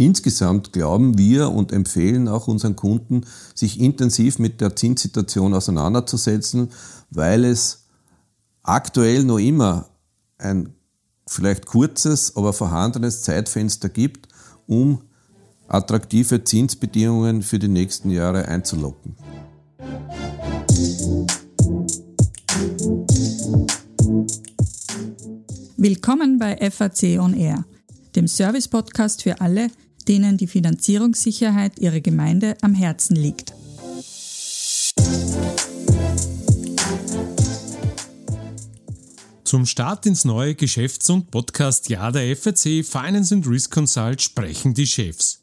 insgesamt glauben wir und empfehlen auch unseren Kunden, sich intensiv mit der Zinssituation auseinanderzusetzen, weil es aktuell noch immer ein vielleicht kurzes, aber vorhandenes Zeitfenster gibt, um attraktive Zinsbedingungen für die nächsten Jahre einzulocken. Willkommen bei FAC On Air, dem Service-Podcast für alle, denen die Finanzierungssicherheit ihrer Gemeinde am Herzen liegt. Zum Start ins neue Geschäfts- und Podcast-Jahr der FAC Finance and Risk Consult sprechen die Chefs.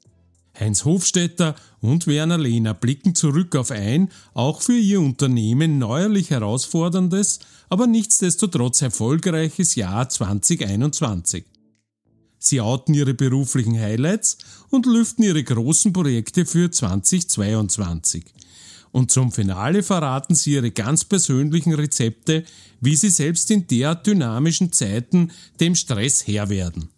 Heinz Hofstetter und Werner Lehner blicken zurück auf ein, auch für ihr Unternehmen neuerlich herausforderndes, aber nichtsdestotrotz erfolgreiches Jahr 2021. Sie outen ihre beruflichen Highlights und lüften ihre großen Projekte für 2022. Und zum Finale verraten sie ihre ganz persönlichen Rezepte, wie sie selbst in derart dynamischen Zeiten dem Stress Herr werden.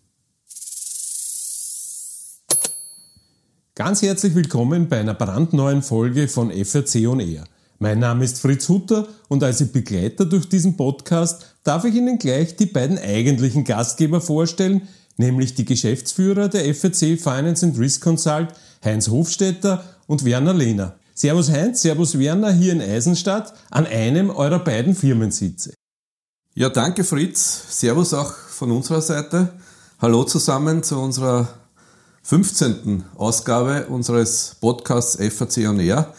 Ganz herzlich willkommen bei einer brandneuen Folge von FRC On Air. Mein Name ist Fritz Hutter und als Begleiter durch diesen Podcast darf ich Ihnen gleich die beiden eigentlichen Gastgeber vorstellen, nämlich die Geschäftsführer der FRC Finance and Risk Consult, Heinz Hofstetter und Werner Lehner. Servus Heinz, Servus Werner hier in Eisenstadt an einem eurer beiden Firmensitze. Ja, danke Fritz. Servus auch von unserer Seite. Hallo zusammen zu unserer 15. Ausgabe unseres Podcasts FAC On Air.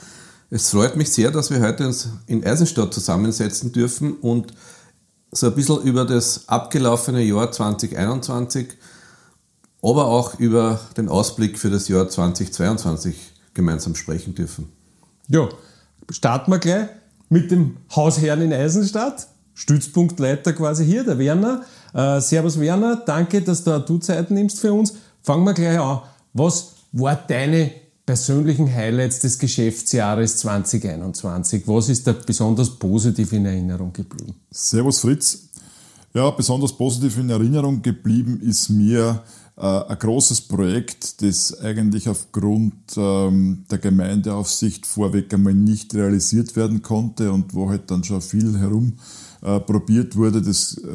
Es freut mich sehr, dass wir heute uns in Eisenstadt zusammensetzen dürfen und so ein bisschen über das abgelaufene Jahr 2021, aber auch über den Ausblick für das Jahr 2022 gemeinsam sprechen dürfen. Ja, starten wir gleich mit dem Hausherrn in Eisenstadt. Stützpunktleiter quasi hier, der Werner. Äh, servus Werner, danke, dass du, du Zeit nimmst für uns. Fangen wir gleich an. Was war deine persönlichen Highlights des Geschäftsjahres 2021? Was ist da besonders positiv in Erinnerung geblieben? Servus Fritz. Ja, besonders positiv in Erinnerung geblieben ist mir äh, ein großes Projekt, das eigentlich aufgrund ähm, der Gemeindeaufsicht vorweg einmal nicht realisiert werden konnte und wo halt dann schon viel herum äh, probiert wurde. Das äh,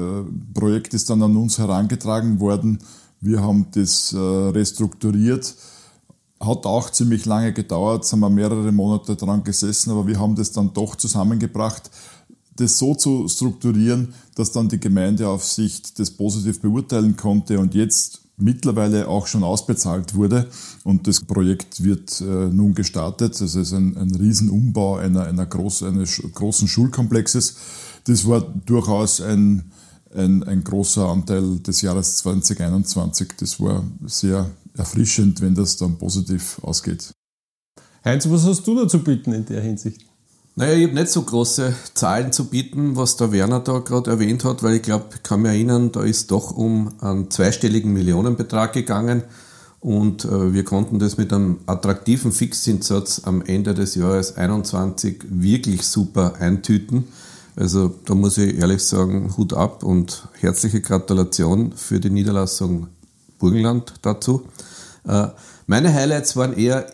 Projekt ist dann an uns herangetragen worden wir haben das äh, restrukturiert. Hat auch ziemlich lange gedauert, sind wir mehrere Monate dran gesessen, aber wir haben das dann doch zusammengebracht, das so zu strukturieren, dass dann die Gemeindeaufsicht das positiv beurteilen konnte und jetzt mittlerweile auch schon ausbezahlt wurde. Und das Projekt wird äh, nun gestartet. Das ist ein, ein Riesenumbau einer, einer groß, eines großen Schulkomplexes. Das war durchaus ein, ein, ein großer Anteil des Jahres 2021. Das war sehr erfrischend, wenn das dann positiv ausgeht. Heinz, was hast du da zu bieten in der Hinsicht? Naja, ich habe nicht so große Zahlen zu bieten, was der Werner da gerade erwähnt hat, weil ich glaube, ich kann mich erinnern, da ist doch um einen zweistelligen Millionenbetrag gegangen und äh, wir konnten das mit einem attraktiven Fixzinssatz am Ende des Jahres 2021 wirklich super eintüten. Also da muss ich ehrlich sagen, Hut ab und herzliche Gratulation für die Niederlassung Burgenland dazu. Äh, meine Highlights waren eher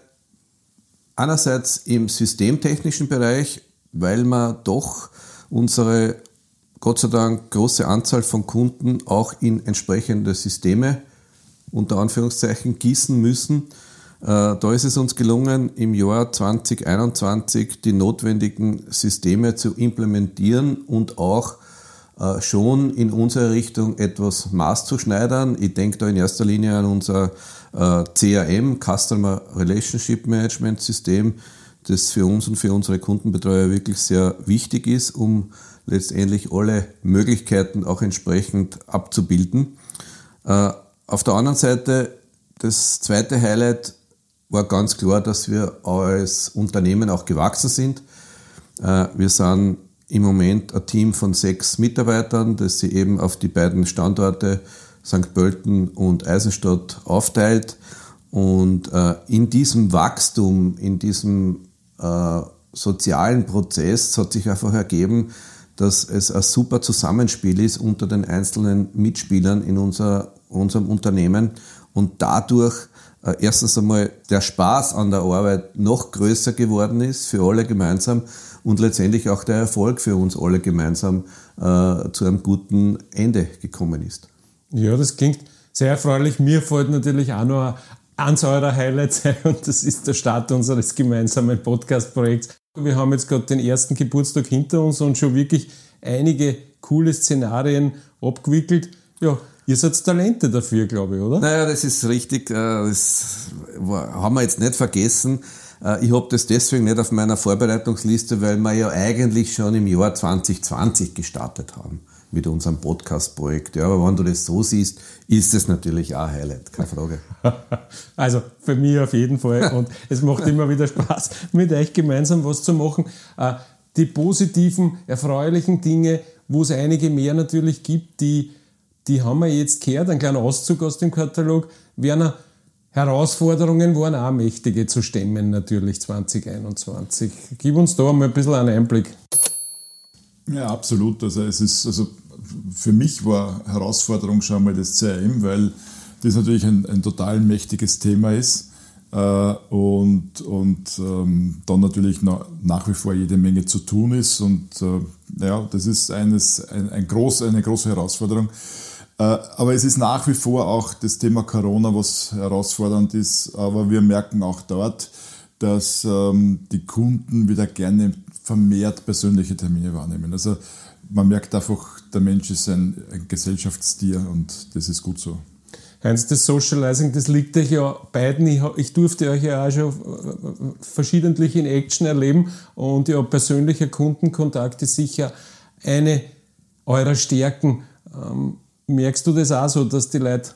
einerseits im systemtechnischen Bereich, weil wir doch unsere Gott sei Dank große Anzahl von Kunden auch in entsprechende Systeme unter Anführungszeichen gießen müssen äh, da ist es uns gelungen, im Jahr 2021 die notwendigen Systeme zu implementieren und auch schon in unsere Richtung etwas maßzuschneidern. Ich denke da in erster Linie an unser äh, CRM, Customer Relationship Management System, das für uns und für unsere Kundenbetreuer wirklich sehr wichtig ist, um letztendlich alle Möglichkeiten auch entsprechend abzubilden. Auf der anderen Seite, das zweite Highlight war ganz klar, dass wir als Unternehmen auch gewachsen sind. Äh, wir sind im Moment ein Team von sechs Mitarbeitern, das sie eben auf die beiden Standorte St. Pölten und Eisenstadt aufteilt. Und äh, in diesem Wachstum, in diesem äh, sozialen Prozess hat sich einfach ergeben, dass es ein super Zusammenspiel ist unter den einzelnen Mitspielern in unser, unserem Unternehmen und dadurch äh, erstens einmal der Spaß an der Arbeit noch größer geworden ist für alle gemeinsam und letztendlich auch der Erfolg für uns alle gemeinsam äh, zu einem guten Ende gekommen ist. Ja, das klingt sehr erfreulich. Mir fällt natürlich auch noch eins eurer Highlights ein und das ist der Start unseres gemeinsamen Podcast-Projekts. Wir haben jetzt gerade den ersten Geburtstag hinter uns und schon wirklich einige coole Szenarien abgewickelt. Ja, Ihr seid Talente dafür, glaube ich, oder? Naja, das ist richtig. Äh, das haben wir jetzt nicht vergessen. Äh, ich habe das deswegen nicht auf meiner Vorbereitungsliste, weil wir ja eigentlich schon im Jahr 2020 gestartet haben mit unserem Podcast-Projekt. Ja, aber wenn du das so siehst, ist es natürlich auch ein Highlight, keine Frage. Also für mich auf jeden Fall. Und es macht immer wieder Spaß, mit euch gemeinsam was zu machen. Äh, die positiven, erfreulichen Dinge, wo es einige mehr natürlich gibt, die die haben wir jetzt gehört, ein kleiner Auszug aus dem Katalog. Werner, Herausforderungen waren auch mächtige zu stemmen, natürlich 2021. Gib uns da mal ein bisschen einen Einblick. Ja, absolut. Also es ist, also für mich war Herausforderung schon mal das CRM, weil das natürlich ein, ein total mächtiges Thema ist. Äh, und, und ähm, dann natürlich nach, wie vor jede Menge zu tun ist. Und äh, ja, das ist eines, ein, ein groß, eine große Herausforderung. Äh, aber es ist nach wie vor auch das Thema Corona, was herausfordernd ist. Aber wir merken auch dort, dass ähm, die Kunden wieder gerne vermehrt persönliche Termine wahrnehmen. Also man merkt einfach, der Mensch ist ein, ein Gesellschaftstier und das ist gut so. Heinz, das Socializing, das liegt euch ja beiden. Ich, ich, durfte euch ja auch schon äh, verschiedentlich in Action erleben und ja, persönlicher Kundenkontakt ist sicher eine eurer Stärken. Merkst du das auch so, dass die Leute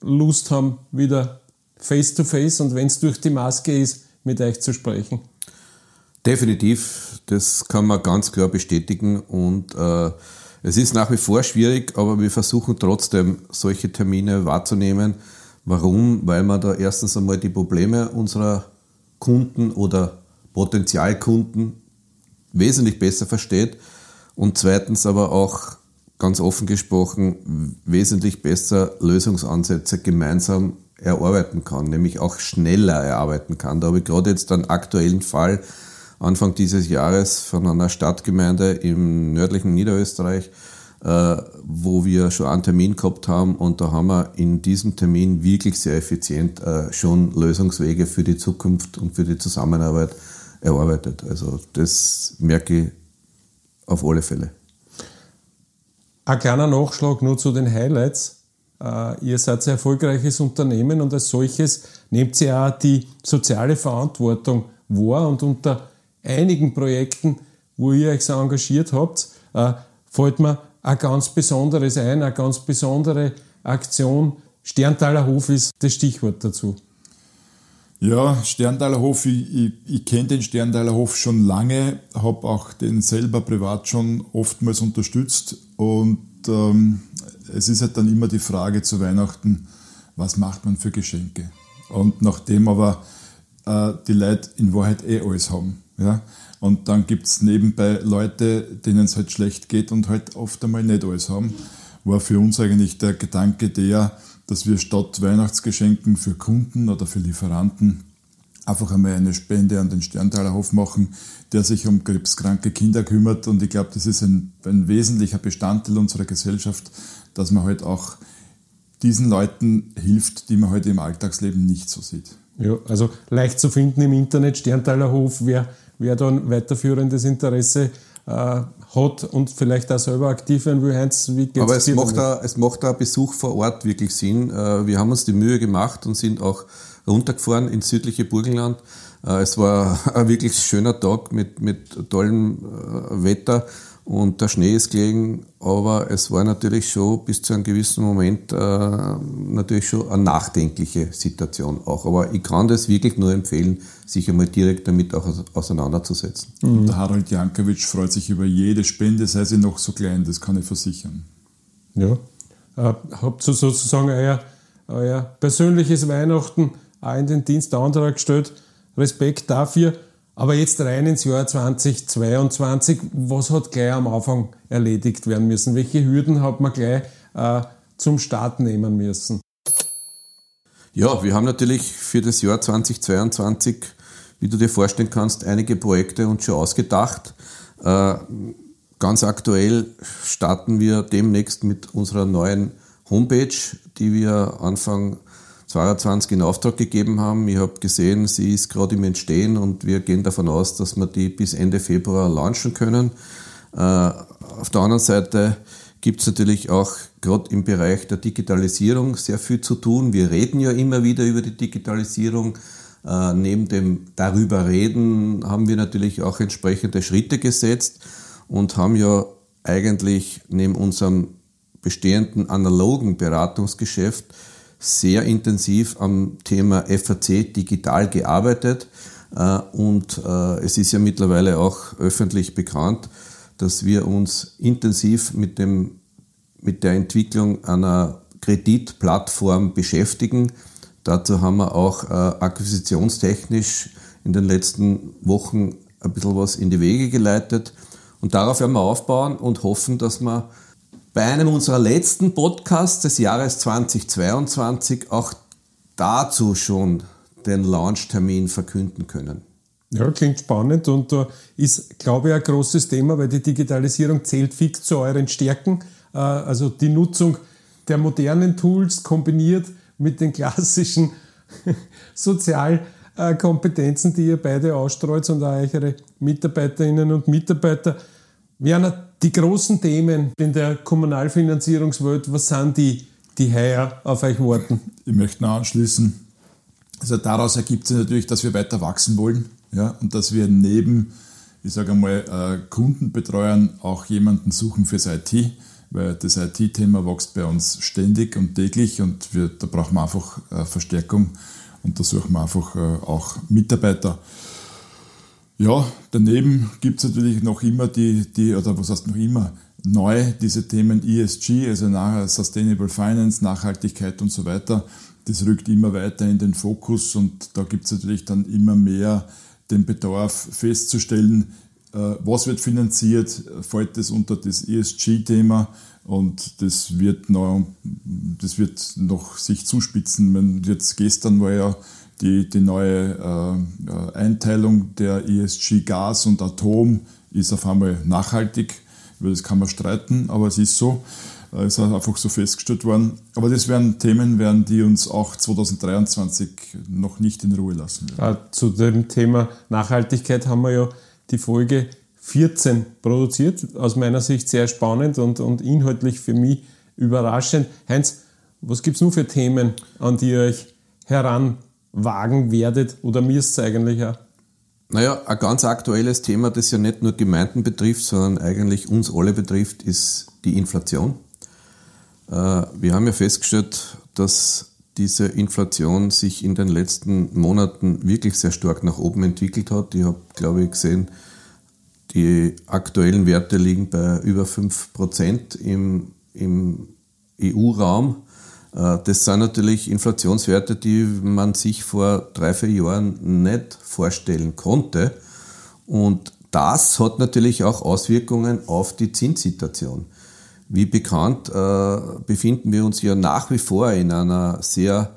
Lust haben, wieder face to face und wenn es durch die Maske ist, mit euch zu sprechen? Definitiv, das kann man ganz klar bestätigen und äh, es ist nach wie vor schwierig, aber wir versuchen trotzdem solche Termine wahrzunehmen. Warum? Weil man da erstens einmal die Probleme unserer Kunden oder Potenzialkunden wesentlich besser versteht und zweitens aber auch ganz offen gesprochen wesentlich besser Lösungsansätze gemeinsam erarbeiten kann, nämlich auch schneller erarbeiten kann. Da habe ich gerade jetzt einen aktuellen Fall Anfang dieses Jahres von einer Stadtgemeinde im nördlichen Niederösterreich, äh, wo wir schon einen Termin gehabt haben und da haben wir in diesem Termin wirklich sehr effizient äh, schon Lösungswege für die Zukunft und für die Zusammenarbeit erarbeitet. Also das merke ich auf alle Fälle. Ein kleiner Nachschlag nur zu den Highlights. Uh, ihr seid ein erfolgreiches Unternehmen und als solches nehmt ihr auch die soziale Verantwortung wahr und unter einigen Projekten, wo ihr euch so engagiert habt, uh, fällt mir ein ganz besonderes ein, eine ganz besondere Aktion. Sterntaler Hof ist das Stichwort dazu. Ja, Sterntaler Hof, ich, ich, ich kenne den Sterntaler Hof schon lange, habe auch den selber privat schon oftmals unterstützt und ähm, es ist halt dann immer die Frage zu Weihnachten, was macht man für Geschenke? Und nachdem aber äh, die Leute in Wahrheit eh alles haben, ja, und dann gibt es nebenbei Leute, denen es halt schlecht geht und halt oft einmal nicht alles haben, war für uns eigentlich der Gedanke der, dass wir statt Weihnachtsgeschenken für Kunden oder für Lieferanten einfach einmal eine Spende an den Sterntaler Hof machen, der sich um krebskranke Kinder kümmert. Und ich glaube, das ist ein, ein wesentlicher Bestandteil unserer Gesellschaft, dass man halt auch diesen Leuten hilft, die man heute halt im Alltagsleben nicht so sieht. Ja, also leicht zu finden im Internet, Sterntaler Hof, wer, wer da ein weiterführendes Interesse hat und vielleicht auch selber aktiv werden will. Heinz, wie geht's Aber es macht, da, es macht da Besuch vor Ort wirklich Sinn. Äh, wir haben uns die Mühe gemacht und sind auch runtergefahren ins südliche Burgenland. Äh, es war ein wirklich schöner Tag mit, mit tollem äh, Wetter und der Schnee ist gelegen, aber es war natürlich schon bis zu einem gewissen Moment äh, natürlich schon eine nachdenkliche Situation auch. Aber ich kann das wirklich nur empfehlen, sich einmal direkt damit auch auseinanderzusetzen. Mhm. Der Harald Jankovic freut sich über jede Spende, sei sie noch so klein, das kann ich versichern. Ja, äh, habt ihr sozusagen euer, euer persönliches Weihnachten auch in den Dienst der anderer gestellt. Respekt dafür. Aber jetzt rein ins Jahr 2022. Was hat gleich am Anfang erledigt werden müssen? Welche Hürden hat man gleich äh, zum Start nehmen müssen? Ja, wir haben natürlich für das Jahr 2022, wie du dir vorstellen kannst, einige Projekte uns schon ausgedacht. Äh, ganz aktuell starten wir demnächst mit unserer neuen Homepage, die wir Anfang 2022 in Auftrag gegeben haben. Ich habe gesehen, sie ist gerade im Entstehen und wir gehen davon aus, dass wir die bis Ende Februar launchen können. Äh, auf der anderen Seite gibt es natürlich auch gerade im Bereich der Digitalisierung sehr viel zu tun. Wir reden ja immer wieder über die Digitalisierung. Äh, neben dem darüber reden haben wir natürlich auch entsprechende Schritte gesetzt und haben ja eigentlich neben unserem bestehenden analogen Beratungsgeschäft sehr intensiv am Thema FAC digital gearbeitet. Äh, und äh, es ist ja mittlerweile auch öffentlich bekannt, dass wir uns intensiv mit, dem, mit der Entwicklung einer Kreditplattform beschäftigen. Dazu haben wir auch äh, akquisitionstechnisch in den letzten Wochen ein bisschen was in die Wege geleitet. Und darauf werden wir aufbauen und hoffen, dass wir bei einem unserer letzten Podcasts des Jahres 2022 auch dazu schon den Launchtermin verkünden können. Ja, klingt spannend und uh, ist, glaube ich, ein großes Thema, weil die Digitalisierung zählt fix zu euren Stärken. Uh, also die Nutzung der modernen Tools kombiniert mit den klassischen Sozialkompetenzen, die ihr beide ausstreut und auch eure Mitarbeiterinnen und Mitarbeiter. Werner, die großen Themen in der Kommunalfinanzierungswelt, was sind die, die heuer auf euch warten? Ich möchte noch anschließen. Also daraus ergibt sich natürlich, dass wir weiter wachsen wollen ja, und dass wir neben, ich sage einmal, äh, Kundenbetreuern auch jemanden suchen fürs IT, weil das IT-Thema wächst bei uns ständig und täglich und wir, da brauchen wir einfach äh, Verstärkung und da suchen wir einfach äh, auch Mitarbeiter. Ja, daneben gibt es natürlich noch immer die, die, oder was heißt noch immer, neu diese Themen ESG, also nachher Sustainable Finance, Nachhaltigkeit und so weiter. Das rückt immer weiter in den Fokus und da gibt es natürlich dann immer mehr den Bedarf festzustellen, äh, was wird finanziert, fällt das unter das ESG-Thema und das wird noch, das wird noch sich zuspitzen. Jetzt gestern war ja die, die neue äh, Einteilung der ESG Gas und Atom ist auf einmal nachhaltig. Über das kann man streiten, aber es ist so. Äh, es ist einfach so festgestellt worden. Aber das werden Themen, werden, die uns auch 2023 noch nicht in Ruhe lassen werden. Ah, zu dem Thema Nachhaltigkeit haben wir ja die Folge 14 produziert. Aus meiner Sicht sehr spannend und, und inhaltlich für mich überraschend. Heinz, was gibt es nun für Themen, an die ihr euch heranwagen werdet oder müsst eigentlich auch? Naja, ein ganz aktuelles Thema, das ja nicht nur Gemeinden betrifft, sondern eigentlich uns alle betrifft, ist die Inflation. Äh, wir haben ja festgestellt, dass diese Inflation sich in den letzten Monaten wirklich sehr stark nach oben entwickelt hat. Ich habe, glaube ich, gesehen, die aktuellen Werte liegen bei über 5% im, im EU-Raum. Äh, das sind natürlich Inflationswerte, die man sich vor drei, vier Jahren nicht vorstellen konnte. Und das hat natürlich auch Auswirkungen auf die Zinssituation. Wie bekannt äh, befinden wir uns ja nach wie vor in einer sehr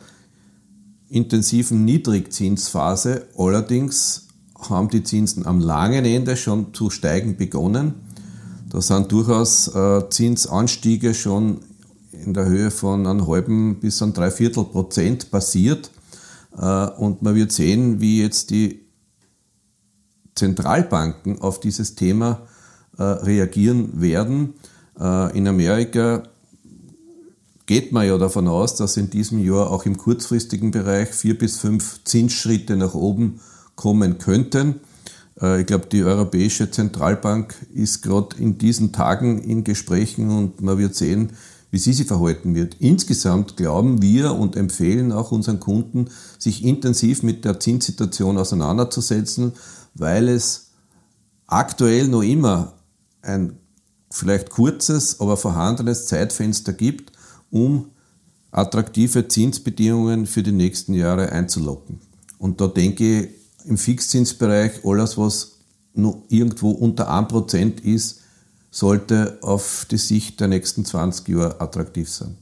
intensiven Niedrigzinsphase. Allerdings haben die Zinsen am langen Ende schon zu steigen begonnen. Da sind durchaus äh, Zinsanstiege schon in der Höhe von einem halben bis einem Dreiviertel Prozent passiert. Äh, und man wird sehen, wie jetzt die Zentralbanken auf dieses Thema äh, reagieren werden. Äh, in Amerika geht man ja davon aus, dass in diesem Jahr auch im kurzfristigen Bereich vier bis fünf Zinsschritte nach oben kommen könnten. Ich glaube, die Europäische Zentralbank ist gerade in diesen Tagen in Gesprächen und man wird sehen, wie sie sich verhalten wird. Insgesamt glauben wir und empfehlen auch unseren Kunden, sich intensiv mit der Zinssituation auseinanderzusetzen, weil es aktuell noch immer ein vielleicht kurzes, aber vorhandenes Zeitfenster gibt, um attraktive Zinsbedingungen für die nächsten Jahre einzulocken. Und da denke ich, im Fixzinsbereich, alles was nur irgendwo unter 1% ist, sollte auf die Sicht der nächsten 20 Jahre attraktiv sein.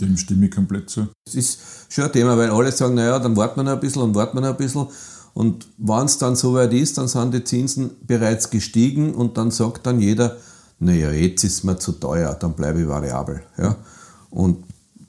Dem stimme ich komplett zu. Das ist schon ein Thema, weil alle sagen, naja, dann warten wir noch ein bisschen und warten wir noch ein bisschen. Und wenn es dann soweit ist, dann sind die Zinsen bereits gestiegen und dann sagt dann jeder, naja, jetzt ist mir zu teuer, dann bleibe ich variabel. Ja? Und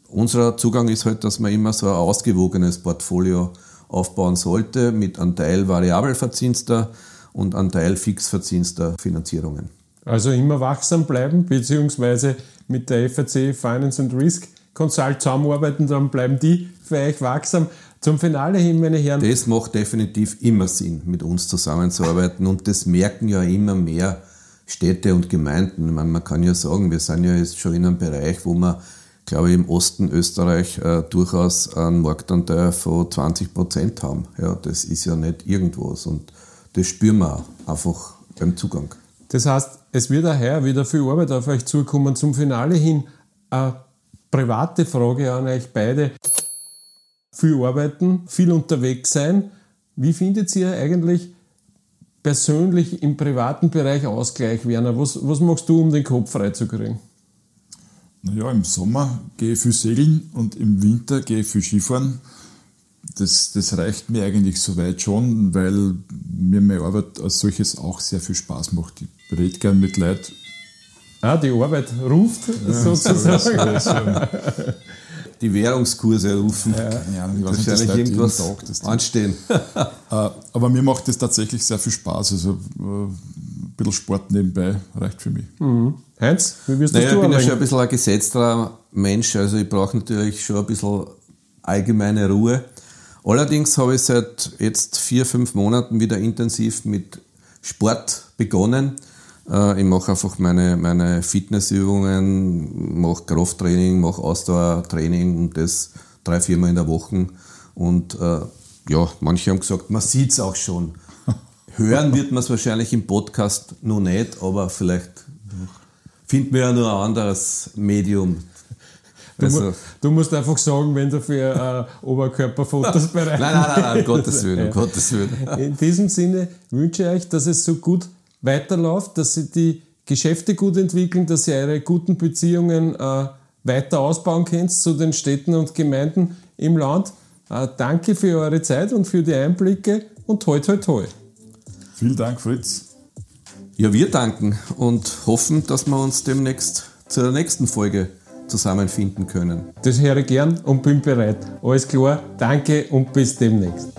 unser Zugang ist halt, dass man immer so ein ausgewogenes Portfolio aufbauen sollte mit einem Teil variabel verzinster und einem Teil fix verzinster Finanzierungen. Also immer wachsam bleiben, beziehungsweise mit der FAC Finance and Risk Consult zusammenarbeiten, dann bleiben die für euch wachsam. Zum Finale hin, meine Herren. Das macht definitiv immer Sinn, mit uns zusammenzuarbeiten und das merken ja immer mehr Städte und Gemeinden. Meine, man kann ja sagen, wir sind ja jetzt schon in einem Bereich, wo wir, glaube ich, im Osten Österreich äh, durchaus einen Marktanteil von 20 Prozent haben. Ja, das ist ja nicht irgendwas und das spüren wir einfach beim Zugang. Das heißt, es wird daher wieder viel Arbeit auf euch zukommen. Zum Finale hin eine private Frage an euch beide. Viel arbeiten, viel unterwegs sein. Wie findet ihr eigentlich persönlich im privaten Bereich Ausgleich, Werner? Was, was machst du, um den Kopf freizukriegen? Naja, im Sommer gehe ich viel segeln und im Winter gehe ich viel Skifahren. Das, das reicht mir eigentlich soweit schon, weil mir meine Arbeit als solches auch sehr viel Spaß macht. Ich rede gern mit Leuten. Ah, die Arbeit ruft ja, sozusagen. So die Währungskurse rufen. Ja, ja, ich weiß wahrscheinlich irgendwas Tag, anstehen. Äh, aber mir macht das tatsächlich sehr viel Spaß. Also äh, ein bisschen Sport nebenbei reicht für mich. Mhm. Heinz, wie wirst naja, du Ich bin ja schon ein bisschen ein gesetzter Mensch, also ich brauche natürlich schon ein bisschen allgemeine Ruhe. Allerdings habe ich seit jetzt vier, fünf Monaten wieder intensiv mit Sport begonnen. Äh, ich mache einfach meine, meine Fitnessübungen, mache Krafttraining, mache Ausdauertraining und das drei, viermal in der Woche. Und äh, ja, manche haben gesagt, man sieht es auch schon. Hören wird man es wahrscheinlich im Podcast noch nicht, aber vielleicht finden wir ja nur ein anderes Medium. Du, also, du musst einfach sagen, wenn du für äh, Oberkörperfotos bereit bist. Nein, nein, nein, um Gottes Willen, um Gottes Willen. In diesem Sinne wünsche ich euch, dass es so gut weiterläuft, dass sie die Geschäfte gut entwickeln, dass ihr eure guten Beziehungen äh, weiter ausbauen könnt zu den Städten und Gemeinden im Land. Äh, danke für eure Zeit und für die Einblicke und toi toi toi. Vielen Dank, Fritz. Ja, wir danken und hoffen, dass wir uns demnächst zu der nächsten Folge zusammenfinden können. Das höre ich gern und bin bereit. Alles klar, danke und bis demnächst.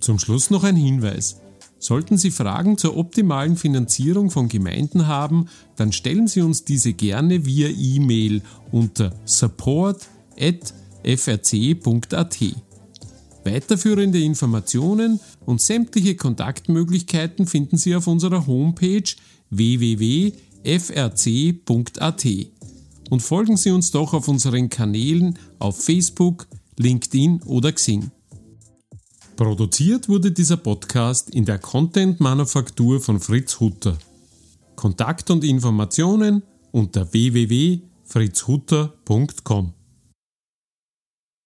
Zum Schluss noch ein Hinweis. Sollten Sie Fragen zur optimalen Finanzierung von Gemeinden haben, dann stellen Sie uns diese gerne via E-Mail unter support.frc.at. Weiterführende Informationen und sämtliche Kontaktmöglichkeiten finden Sie auf unserer Homepage www.frc.at. Und folgen Sie uns doch auf unseren Kanälen auf Facebook, LinkedIn oder Xing. Produziert wurde dieser Podcast in der Content-Manufaktur von Fritz Hutter. Kontakt und Informationen unter www.fritzhutter.com.